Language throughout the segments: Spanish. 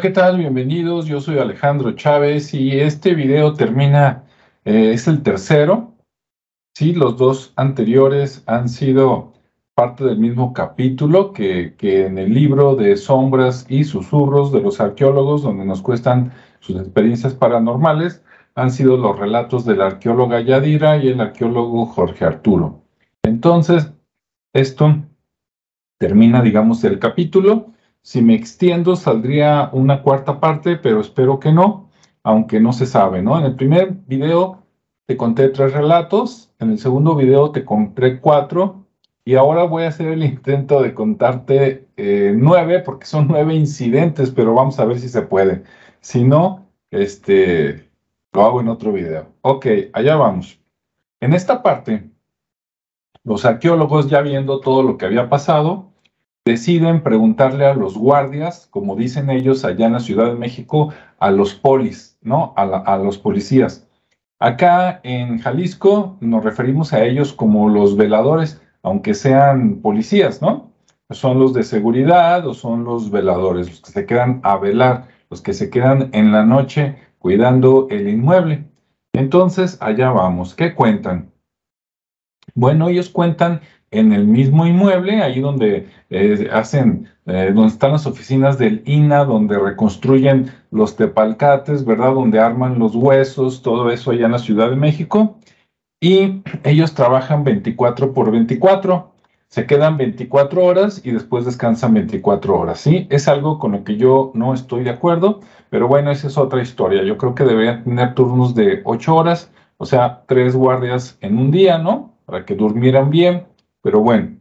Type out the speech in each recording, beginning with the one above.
¿qué tal? Bienvenidos. Yo soy Alejandro Chávez y este video termina, eh, es el tercero. Sí, los dos anteriores han sido parte del mismo capítulo que, que en el libro de Sombras y Susurros de los Arqueólogos, donde nos cuestan sus experiencias paranormales, han sido los relatos de la arqueóloga Yadira y el arqueólogo Jorge Arturo. Entonces, esto termina, digamos, el capítulo. Si me extiendo, saldría una cuarta parte, pero espero que no, aunque no se sabe, ¿no? En el primer video te conté tres relatos, en el segundo video te conté cuatro, y ahora voy a hacer el intento de contarte eh, nueve, porque son nueve incidentes, pero vamos a ver si se puede. Si no, este, lo hago en otro video. Ok, allá vamos. En esta parte, los arqueólogos, ya viendo todo lo que había pasado, deciden preguntarle a los guardias, como dicen ellos allá en la Ciudad de México, a los polis, ¿no? A, los policías. Acá en Jalisco nos referimos a ellos como los veladores, aunque sean policías, ¿no? Son los de seguridad o son los veladores, los que se quedan a velar, los que se quedan en la noche cuidando el inmueble. Entonces, allá vamos. ¿Qué cuentan? Bueno, ellos cuentan en el mismo inmueble, ahí donde eh, hacen, eh, donde están las oficinas del INA, donde reconstruyen los tepalcates, ¿verdad? Donde arman los huesos, todo eso allá en la Ciudad de México. Y ellos trabajan 24 por 24. Se quedan 24 horas y después descansan 24 horas, ¿sí? Es algo con lo que yo no estoy de acuerdo, pero bueno, esa es otra historia. Yo creo que deberían tener turnos de 8 horas, o sea, tres guardias en un día, ¿no? Para que durmieran bien pero bueno,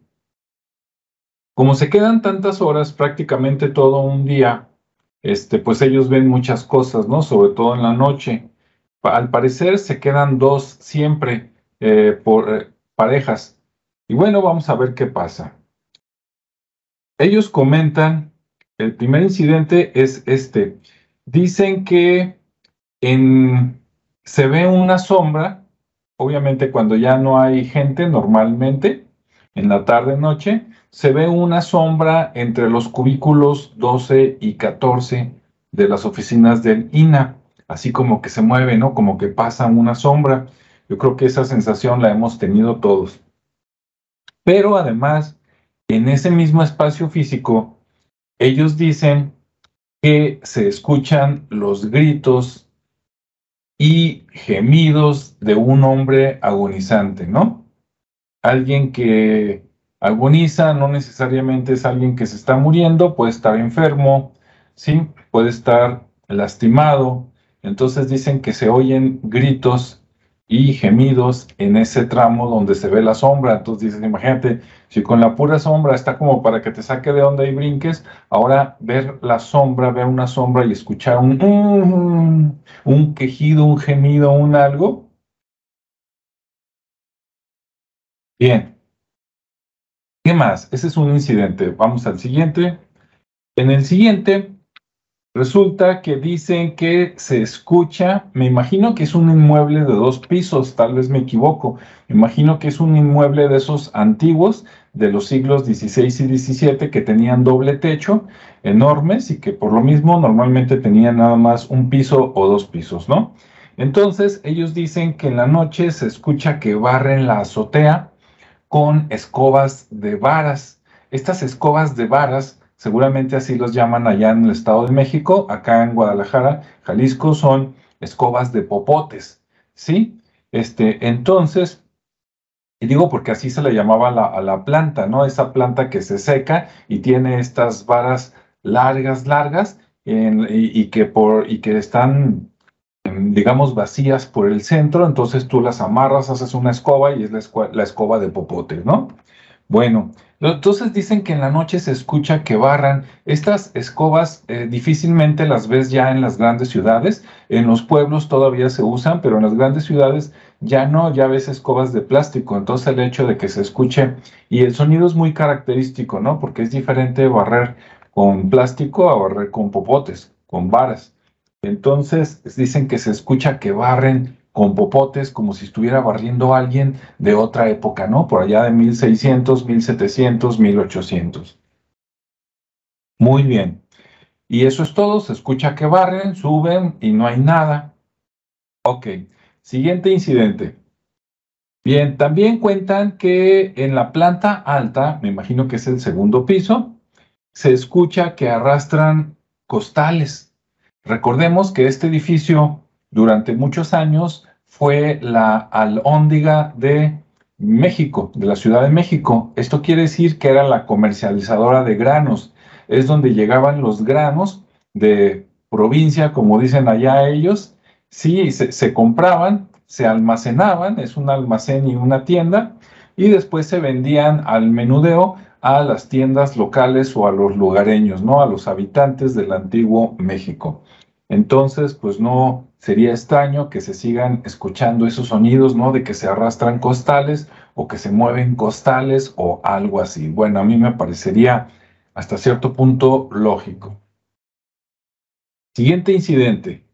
como se quedan tantas horas, prácticamente todo un día, este, pues ellos ven muchas cosas, ¿no? Sobre todo en la noche. Al parecer se quedan dos siempre eh, por eh, parejas. Y bueno, vamos a ver qué pasa. Ellos comentan, el primer incidente es este. Dicen que en, se ve una sombra, obviamente cuando ya no hay gente normalmente, en la tarde-noche, se ve una sombra entre los cubículos 12 y 14 de las oficinas del INA, así como que se mueve, ¿no? Como que pasa una sombra. Yo creo que esa sensación la hemos tenido todos. Pero además, en ese mismo espacio físico, ellos dicen que se escuchan los gritos y gemidos de un hombre agonizante, ¿no? Alguien que agoniza no necesariamente es alguien que se está muriendo, puede estar enfermo, ¿sí? puede estar lastimado. Entonces dicen que se oyen gritos y gemidos en ese tramo donde se ve la sombra. Entonces dicen, imagínate, si con la pura sombra está como para que te saque de onda y brinques, ahora ver la sombra, ver una sombra y escuchar un, un quejido, un gemido, un algo, Bien. ¿Qué más? Ese es un incidente. Vamos al siguiente. En el siguiente, resulta que dicen que se escucha, me imagino que es un inmueble de dos pisos, tal vez me equivoco. Me imagino que es un inmueble de esos antiguos de los siglos XVI y XVII que tenían doble techo, enormes, y que por lo mismo normalmente tenían nada más un piso o dos pisos, ¿no? Entonces, ellos dicen que en la noche se escucha que barren la azotea con escobas de varas. Estas escobas de varas, seguramente así los llaman allá en el Estado de México, acá en Guadalajara, Jalisco, son escobas de popotes, ¿sí? Este, entonces, y digo porque así se le llamaba a la planta, ¿no? Esa planta que se seca y tiene estas varas largas, largas, y, que por, y que están digamos, vacías por el centro, entonces tú las amarras, haces una escoba y es la, escoba de popote, ¿no? Bueno, entonces dicen que en la noche se escucha que barran. Estas escobas eh, difícilmente las ves ya en las grandes ciudades. En los pueblos todavía se usan, pero en las grandes ciudades ya no, ya ves escobas de plástico. Entonces el hecho de que se escuche y el sonido es muy característico, ¿no? Porque es diferente barrer con plástico a barrer con popotes, con varas. Entonces dicen que se escucha que barren con popotes como si estuviera barriendo alguien de otra época, ¿no? Por allá de 1600, 1700, 1800. Muy bien. Y eso es todo, se escucha que barren, suben y no hay nada. Ok, siguiente incidente. Bien, también cuentan que en la planta alta, me imagino que es el segundo piso, se escucha que arrastran costales. Recordemos que este edificio durante muchos años fue la alhóndiga de México, de la Ciudad de México. Esto quiere decir que era la comercializadora de granos. Es donde llegaban los granos de provincia, como dicen allá ellos. Sí, se, se compraban, se almacenaban, es un almacén y una tienda, y después se vendían al menudeo a las tiendas locales o a los lugareños, ¿no? A los habitantes del antiguo México. Entonces, pues no sería extraño que se sigan escuchando esos sonidos, ¿no? De que se arrastran costales o que se mueven costales o algo así. Bueno, a mí me parecería hasta cierto punto lógico. Siguiente incidente.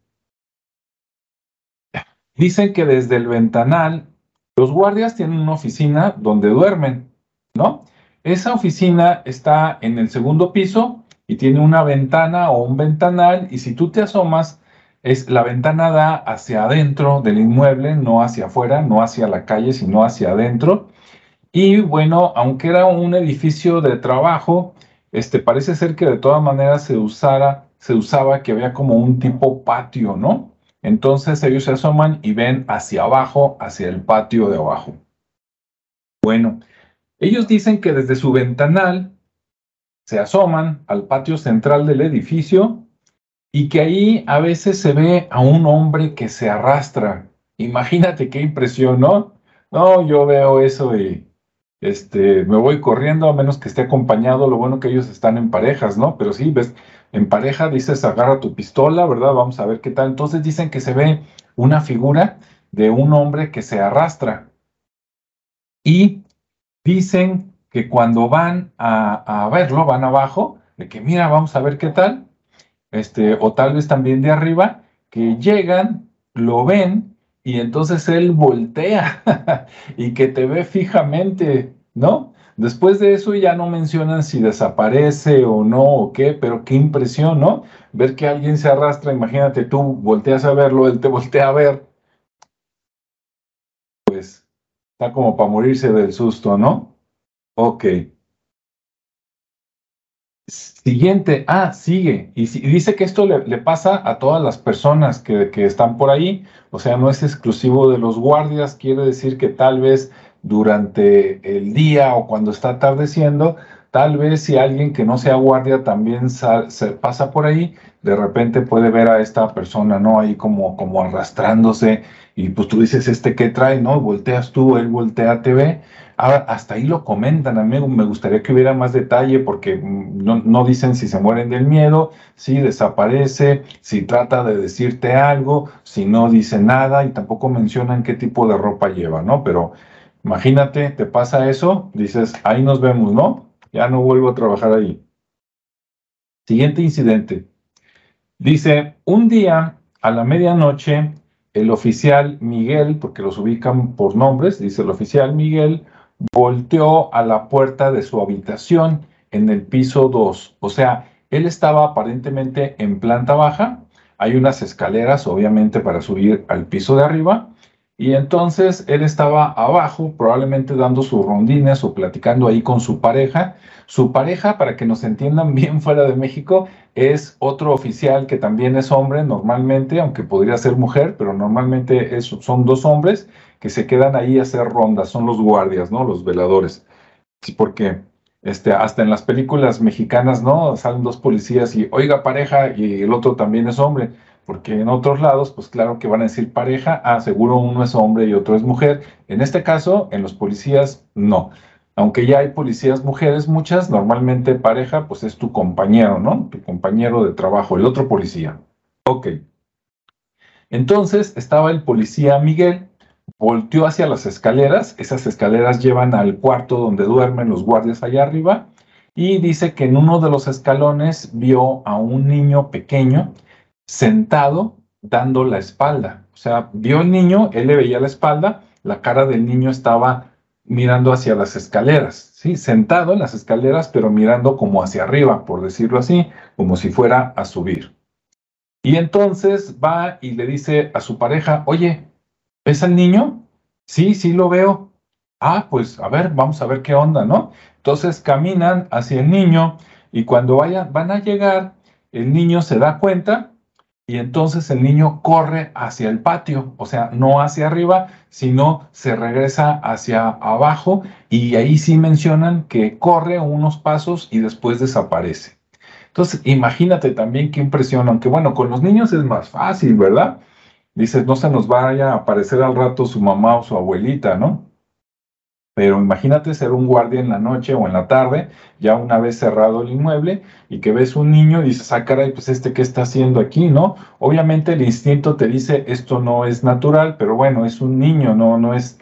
Dicen que desde el ventanal, los guardias tienen una oficina donde duermen, ¿no? Esa oficina está en el segundo piso y tiene una ventana o un ventanal y si tú te asomas, es, la ventana da hacia adentro del inmueble, no hacia afuera, no hacia la calle, sino hacia adentro. Y bueno, aunque era un edificio de trabajo, este, parece ser que de todas maneras se, usara, se usaba que había como un tipo patio, ¿no? Entonces ellos se asoman y ven hacia abajo, hacia el patio de abajo. Bueno, ellos dicen que desde su ventanal se asoman al patio central del edificio y que ahí a veces se ve a un hombre que se arrastra. Imagínate qué impresión, ¿no? No, yo veo eso y este, me voy corriendo a menos que esté acompañado. Lo bueno que ellos están en parejas, ¿no? Pero sí, ves, en pareja dices agarra tu pistola, ¿verdad? Vamos a ver qué tal. Entonces dicen que se ve una figura de un hombre que se arrastra. Y dicen que cuando van a, verlo, van abajo, de que mira, vamos a ver qué tal, este, o tal vez también de arriba, que llegan, lo ven y entonces él voltea y que te ve fijamente, ¿no? Después de eso ya no mencionan si desaparece o no o qué, pero qué impresión, ¿no? Ver que alguien se arrastra, imagínate tú volteas a verlo, él te voltea a ver. Pues está como para morirse del susto, ¿no? Ok. Siguiente, ah, sigue. Y, dice que esto le, pasa a todas las personas que, que, están por ahí, o sea, no es exclusivo de los guardias, quiere decir que tal vez durante el día o cuando está atardeciendo, tal vez si alguien que no sea guardia también se pasa por ahí, de repente puede ver a esta persona, ¿no? Ahí como, arrastrándose y pues tú dices, ¿este qué trae? ¿No? Volteas tú, él voltea, te ve. Ahora, hasta ahí lo comentan, amigo. Me gustaría que hubiera más detalle porque mm, no, no, dicen si se mueren del miedo, si desaparece, si trata de decirte algo, si no dice nada y tampoco mencionan qué tipo de ropa lleva, ¿no? Pero Imagínate, te pasa eso, dices, ahí nos vemos, ¿no? Ya no vuelvo a trabajar ahí. Siguiente incidente. Dice, un día a la medianoche, el oficial Miguel, porque los ubican por nombres, dice el oficial Miguel, volteó a la puerta de su habitación en el piso 2. O sea, él estaba aparentemente en planta baja. Hay unas escaleras, obviamente, para subir al piso de arriba. Y entonces él estaba abajo, probablemente dando sus rondines o platicando ahí con su pareja. Su pareja, para que nos entiendan bien fuera de México, es otro oficial que también es hombre normalmente, aunque podría ser mujer, pero normalmente son dos hombres que se quedan ahí a hacer rondas, son los guardias, ¿no? Los veladores. Porque este, hasta en las películas mexicanas, ¿no? Salen dos policías y, oiga, pareja, y el otro también es hombre porque en otros lados, pues claro que van a decir pareja, ah, seguro uno es hombre y otro es mujer. En este caso, en los policías, no. Aunque ya hay policías mujeres, muchas, normalmente pareja, pues es tu compañero, ¿no? Tu compañero de trabajo, el otro policía. Ok. Entonces estaba el policía Miguel, volteó hacia las escaleras, esas escaleras llevan al cuarto donde duermen los guardias allá arriba, y dice que en uno de los escalones vio a un niño pequeño sentado dando la espalda. O sea, vio al niño, él le veía la espalda, la cara del niño estaba mirando hacia las escaleras, ¿sí? Sentado en las escaleras, pero mirando como hacia arriba, por decirlo así, como si fuera a subir. Y entonces va y le dice a su pareja, oye, ¿ves al niño? Sí, sí lo veo. Ah, pues a ver, vamos a ver qué onda, ¿no? Entonces caminan hacia el niño y cuando vayan, van a llegar, el niño se da cuenta y entonces el niño corre hacia el patio, o sea, no hacia arriba, sino se regresa hacia abajo y ahí sí mencionan que corre unos pasos y después desaparece. Entonces, imagínate también qué impresión, aunque bueno, con los niños es más fácil, ¿verdad? Dices, no se nos vaya a aparecer al rato su mamá o su abuelita, ¿no? Pero imagínate ser un guardia en la noche o en la tarde, ya una vez cerrado el inmueble, y que ves un niño y dices, ah, caray, pues este, ¿qué está haciendo aquí, no? Obviamente el instinto te dice, esto no es natural, pero bueno, es un niño, no, no es,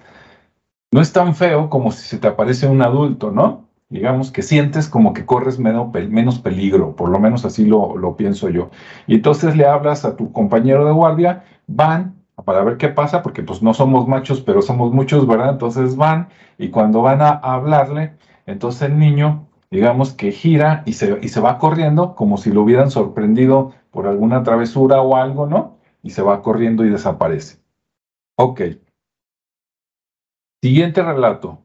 no es tan feo como si se te aparece un adulto, ¿no? Digamos que sientes como que corres menos, peligro, por lo menos así lo, lo pienso yo. Y entonces le hablas a tu compañero de guardia, van, para ver qué pasa, porque pues no somos machos, pero somos muchos, ¿verdad? Entonces van y cuando van a hablarle, entonces el niño, digamos que gira y se, y se va corriendo como si lo hubieran sorprendido por alguna travesura o algo, ¿no? Y se va corriendo y desaparece. Ok. Siguiente relato.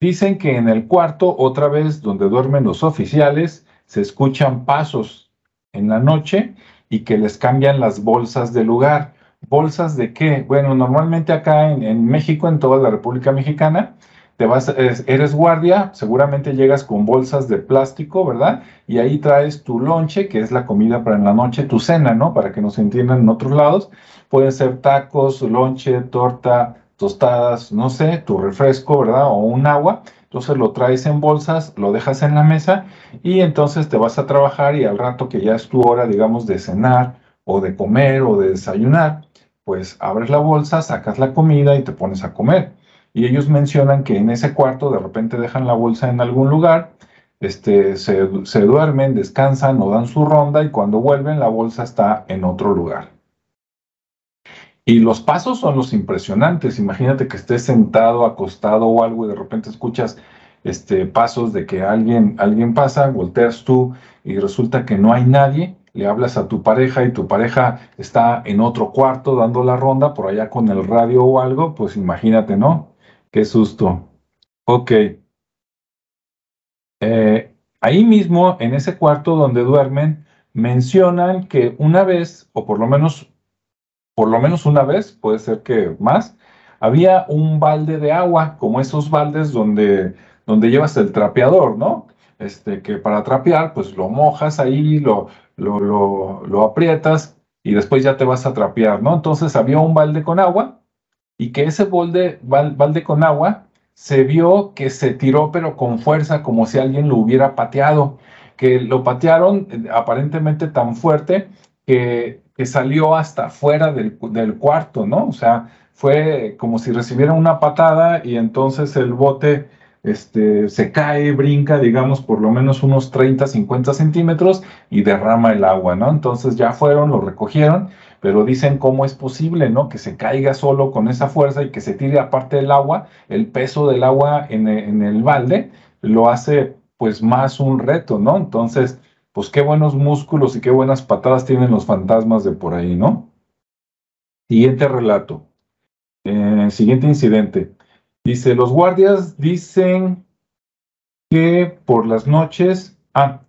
Dicen que en el cuarto, otra vez donde duermen los oficiales, se escuchan pasos en la noche y que les cambian las bolsas de lugar. ¿Bolsas de qué? Bueno, normalmente acá en, México, en toda la República Mexicana, te vas, eres, guardia, seguramente llegas con bolsas de plástico, ¿verdad? Y ahí traes tu lonche, que es la comida para en la noche, tu cena, ¿no? Para que nos entiendan en otros lados. Pueden ser tacos, lonche, torta, tostadas, no sé, tu refresco, ¿verdad? O un agua. Entonces lo traes en bolsas, lo dejas en la mesa y entonces te vas a trabajar y al rato que ya es tu hora, digamos, de cenar o de comer o de desayunar, pues abres la bolsa, sacas la comida y te pones a comer. Y ellos mencionan que en ese cuarto de repente dejan la bolsa en algún lugar, este, se, duermen, descansan o dan su ronda y cuando vuelven la bolsa está en otro lugar. Y los pasos son los impresionantes. Imagínate que estés sentado, acostado o algo y de repente escuchas este, pasos de que alguien, alguien pasa, volteas tú y resulta que no hay nadie le hablas a tu pareja y tu pareja está en otro cuarto dando la ronda por allá con el radio o algo, pues imagínate, ¿no? Qué susto. Ok. Eh, ahí mismo, en ese cuarto donde duermen, mencionan que una vez, o por lo menos, por lo menos una vez, puede ser que más, había un balde de agua, como esos baldes donde, donde llevas el trapeador, ¿no? Este, que para trapear, pues lo mojas ahí, lo, lo, lo, aprietas y después ya te vas a trapear, ¿no? Entonces había un balde con agua y que ese balde, balde con agua se vio que se tiró pero con fuerza como si alguien lo hubiera pateado, que lo patearon eh, aparentemente tan fuerte que, que salió hasta fuera del, del, cuarto, ¿no? O sea, fue como si recibiera una patada y entonces el bote este, se cae, brinca, digamos, por lo menos unos 30, 50 centímetros y derrama el agua, ¿no? Entonces ya fueron, lo recogieron, pero dicen cómo es posible, ¿no? Que se caiga solo con esa fuerza y que se tire aparte del agua, el peso del agua en, en el balde lo hace pues más un reto, ¿no? Entonces, pues qué buenos músculos y qué buenas patadas tienen los fantasmas de por ahí, ¿no? Siguiente relato. Eh, siguiente incidente. Dice, los guardias dicen que por las noches, ah,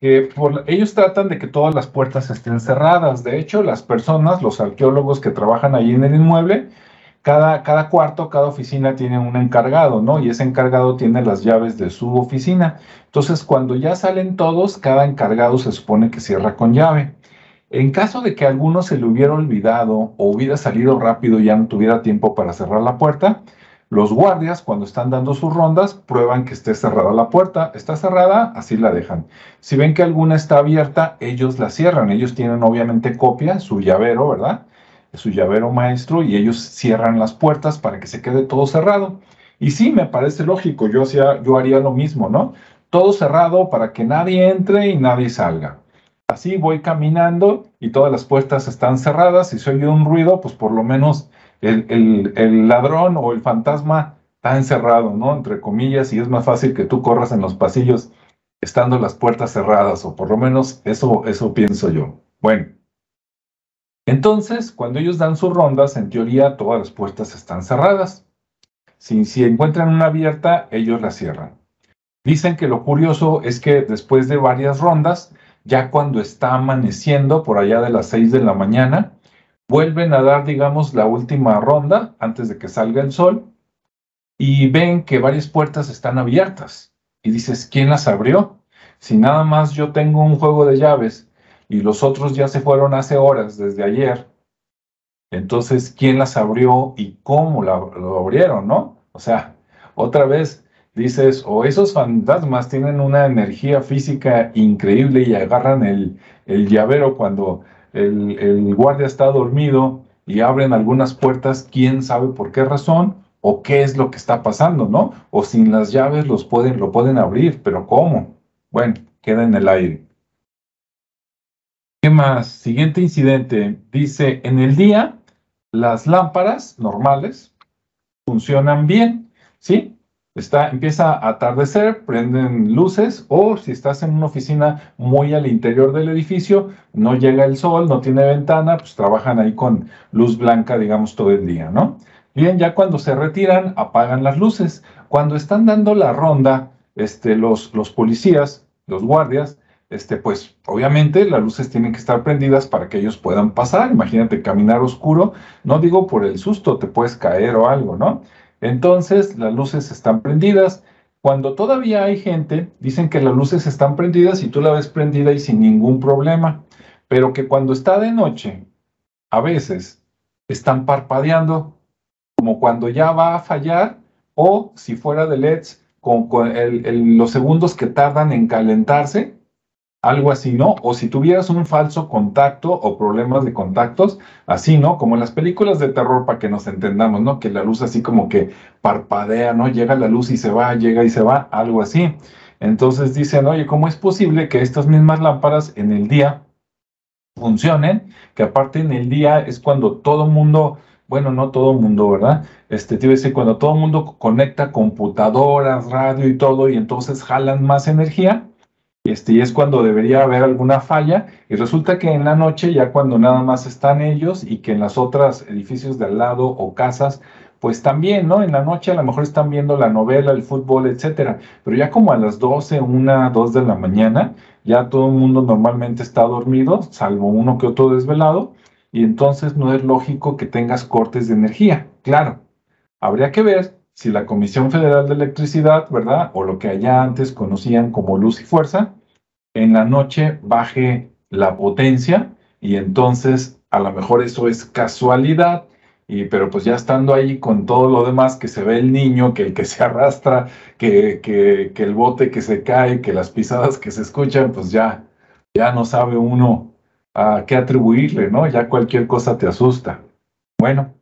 que por, ellos tratan de que todas las puertas estén cerradas. De hecho, las personas, los arqueólogos que trabajan allí en el inmueble, cada, cada cuarto, cada oficina tiene un encargado, ¿no? Y ese encargado tiene las llaves de su oficina. Entonces, cuando ya salen todos, cada encargado se supone que cierra con llave. En caso de que alguno se le hubiera olvidado o hubiera salido rápido y ya no tuviera tiempo para cerrar la puerta, los guardias, cuando están dando sus rondas, prueban que esté cerrada la puerta. Está cerrada, así la dejan. Si ven que alguna está abierta, ellos la cierran. Ellos tienen obviamente copia, su llavero, ¿verdad? Su llavero maestro, y ellos cierran las puertas para que se quede todo cerrado. Y sí, me parece lógico, yo, hacía, yo haría lo mismo, ¿no? Todo cerrado para que nadie entre y nadie salga. Así voy caminando y todas las puertas están cerradas. Si se oye un ruido, pues por lo menos el, ladrón o el fantasma está encerrado, ¿no? Entre comillas, y es más fácil que tú corras en los pasillos estando las puertas cerradas, o por lo menos eso, eso pienso yo. Bueno, entonces, cuando ellos dan sus rondas, en teoría todas las puertas están cerradas. Si, si encuentran una abierta, ellos la cierran. Dicen que lo curioso es que después de varias rondas, ya cuando está amaneciendo, por allá de las 6 de la mañana, vuelven a dar, digamos, la última ronda antes de que salga el sol y ven que varias puertas están abiertas. Y dices, ¿quién las abrió? Si nada más yo tengo un juego de llaves y los otros ya se fueron hace horas, desde ayer, entonces, ¿quién las abrió y cómo lo abrieron, no? O sea, otra vez dices, o esos fantasmas tienen una energía física increíble y agarran el, el llavero cuando el, guardia está dormido y abren algunas puertas, quién sabe por qué razón o qué es lo que está pasando, ¿no? O sin las llaves los pueden, lo pueden abrir, pero ¿cómo? Bueno, queda en el aire. ¿Qué más? Siguiente incidente. Dice, en el día las lámparas normales funcionan bien, ¿sí? Está, empieza a atardecer, prenden luces o si estás en una oficina muy al interior del edificio, no llega el sol, no tiene ventana, pues trabajan ahí con luz blanca, digamos, todo el día, ¿no? Bien, ya cuando se retiran, apagan las luces. Cuando están dando la ronda, este, los, los policías, los guardias, este, pues obviamente las luces tienen que estar prendidas para que ellos puedan pasar. Imagínate caminar oscuro, no digo por el susto, te puedes caer o algo, ¿no? Entonces, las luces están prendidas. Cuando todavía hay gente, dicen que las luces están prendidas y tú la ves prendida y sin ningún problema, pero que cuando está de noche, a veces están parpadeando, como cuando ya va a fallar, o si fuera de LEDs, con, los segundos que tardan en calentarse, algo así, ¿no? O si tuvieras un falso contacto o problemas de contactos, así, ¿no? Como en las películas de terror, para que nos entendamos, ¿no? Que la luz así como que parpadea, ¿no? Llega la luz y se va, llega y se va, algo así. Entonces dicen, oye, ¿cómo es posible que estas mismas lámparas en el día funcionen? Que aparte en el día es cuando todo mundo, bueno, no todo mundo, ¿verdad? Este, te iba a decir, cuando todo mundo conecta computadoras, radio y todo, y entonces jalan más energía este, y es cuando debería haber alguna falla, y resulta que en la noche, ya cuando nada más están ellos y que en las otras edificios de al lado o casas, pues también, ¿no? En la noche a lo mejor están viendo la novela, el fútbol, etcétera, pero ya como a las 12, 1, 2 de la mañana, ya todo el mundo normalmente está dormido, salvo uno que otro desvelado, y entonces no es lógico que tengas cortes de energía. Claro, habría que ver si la Comisión Federal de Electricidad, ¿verdad? O lo que allá antes conocían como luz y fuerza, en la noche baje la potencia y entonces a lo mejor eso es casualidad, y, pero pues ya estando ahí con todo lo demás, que se ve el niño, que el que se arrastra, que, que, que el bote que se cae, que las pisadas que se escuchan, pues ya, ya no sabe uno a qué atribuirle, ¿no? Ya cualquier cosa te asusta. Bueno,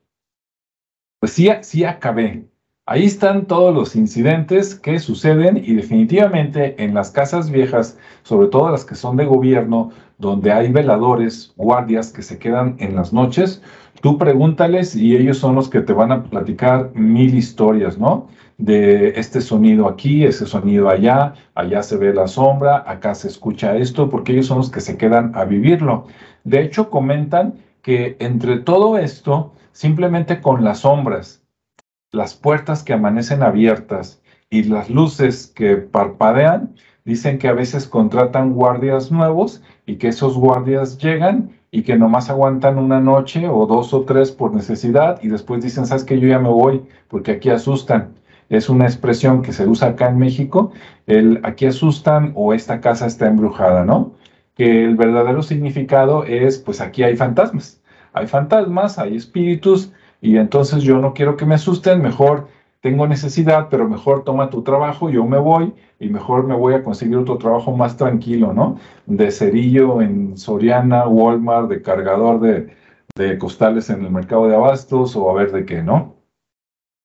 pues sí, sí acabé. Ahí están todos los incidentes que suceden y definitivamente en las casas viejas, sobre todo las que son de gobierno, donde hay veladores, guardias que se quedan en las noches, tú pregúntales y ellos son los que te van a platicar mil historias, ¿no? De este sonido aquí, ese sonido allá, allá se ve la sombra, acá se escucha esto, porque ellos son los que se quedan a vivirlo. De hecho, comentan que entre todo esto, simplemente con las sombras, las puertas que amanecen abiertas y las luces que parpadean, dicen que a veces contratan guardias nuevos y que esos guardias llegan y que nomás aguantan una noche o dos o tres por necesidad y después dicen, sabes que yo ya me voy porque aquí asustan. Es una expresión que se usa acá en México, el aquí asustan o esta casa está embrujada, ¿no? Que el verdadero significado es, pues aquí hay fantasmas. Hay fantasmas, hay espíritus, y entonces yo no quiero que me asusten, mejor tengo necesidad, pero mejor toma tu trabajo, yo me voy y mejor me voy a conseguir otro trabajo más tranquilo, ¿no? De cerillo en Soriana, Walmart, de cargador de, de costales en el mercado de abastos o a ver de qué, ¿no?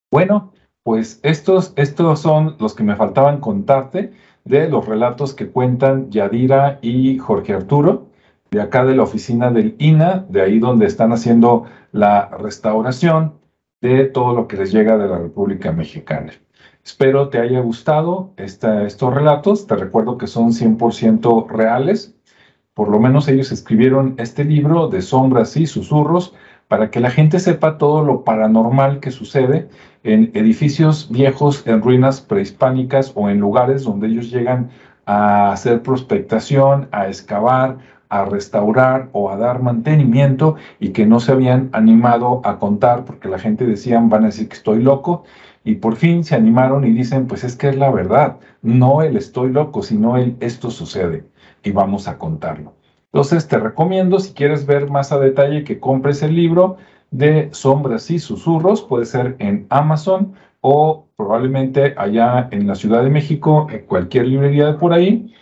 Bueno, pues estos, estos son los que me faltaban contarte de los relatos que cuentan Yadira y Jorge Arturo de acá de la oficina del INA, de ahí donde están haciendo la restauración. de todo lo que les llega de la República Mexicana. Espero te haya gustado estos relatos. Te recuerdo que son 100% reales. Por lo menos ellos escribieron este libro de sombras y susurros para que la gente sepa todo lo paranormal que sucede en edificios viejos, en ruinas prehispánicas o en lugares donde ellos llegan a hacer prospectación, a excavar, a restaurar o a dar mantenimiento y que no se habían animado a contar porque la gente decía, van a decir que estoy loco y por fin se animaron y dicen, pues es que es la verdad, no el estoy loco, sino el esto sucede y vamos a contarlo. Entonces te recomiendo, si quieres ver más a detalle, que compres el libro de Sombras y Susurros, puede ser en Amazon o probablemente allá en la Ciudad de México, en cualquier librería por ahí.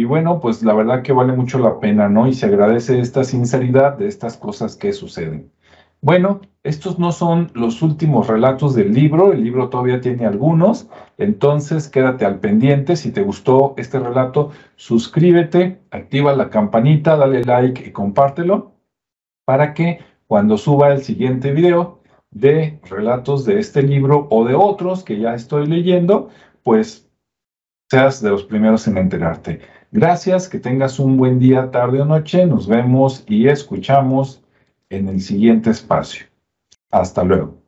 Y bueno, pues la verdad que vale mucho la pena, ¿no? Y se agradece esta sinceridad de estas cosas que suceden. Bueno, estos no son los últimos relatos del libro, el libro todavía tiene algunos, entonces quédate al pendiente, si te gustó este relato, suscríbete, activa la campanita, dale like y compártelo para que cuando suba el siguiente video de relatos de este libro o de otros que ya estoy leyendo, pues seas de los primeros en enterarte. Gracias, que tengas un buen día, tarde o noche, nos vemos y escuchamos en el siguiente espacio. Hasta luego.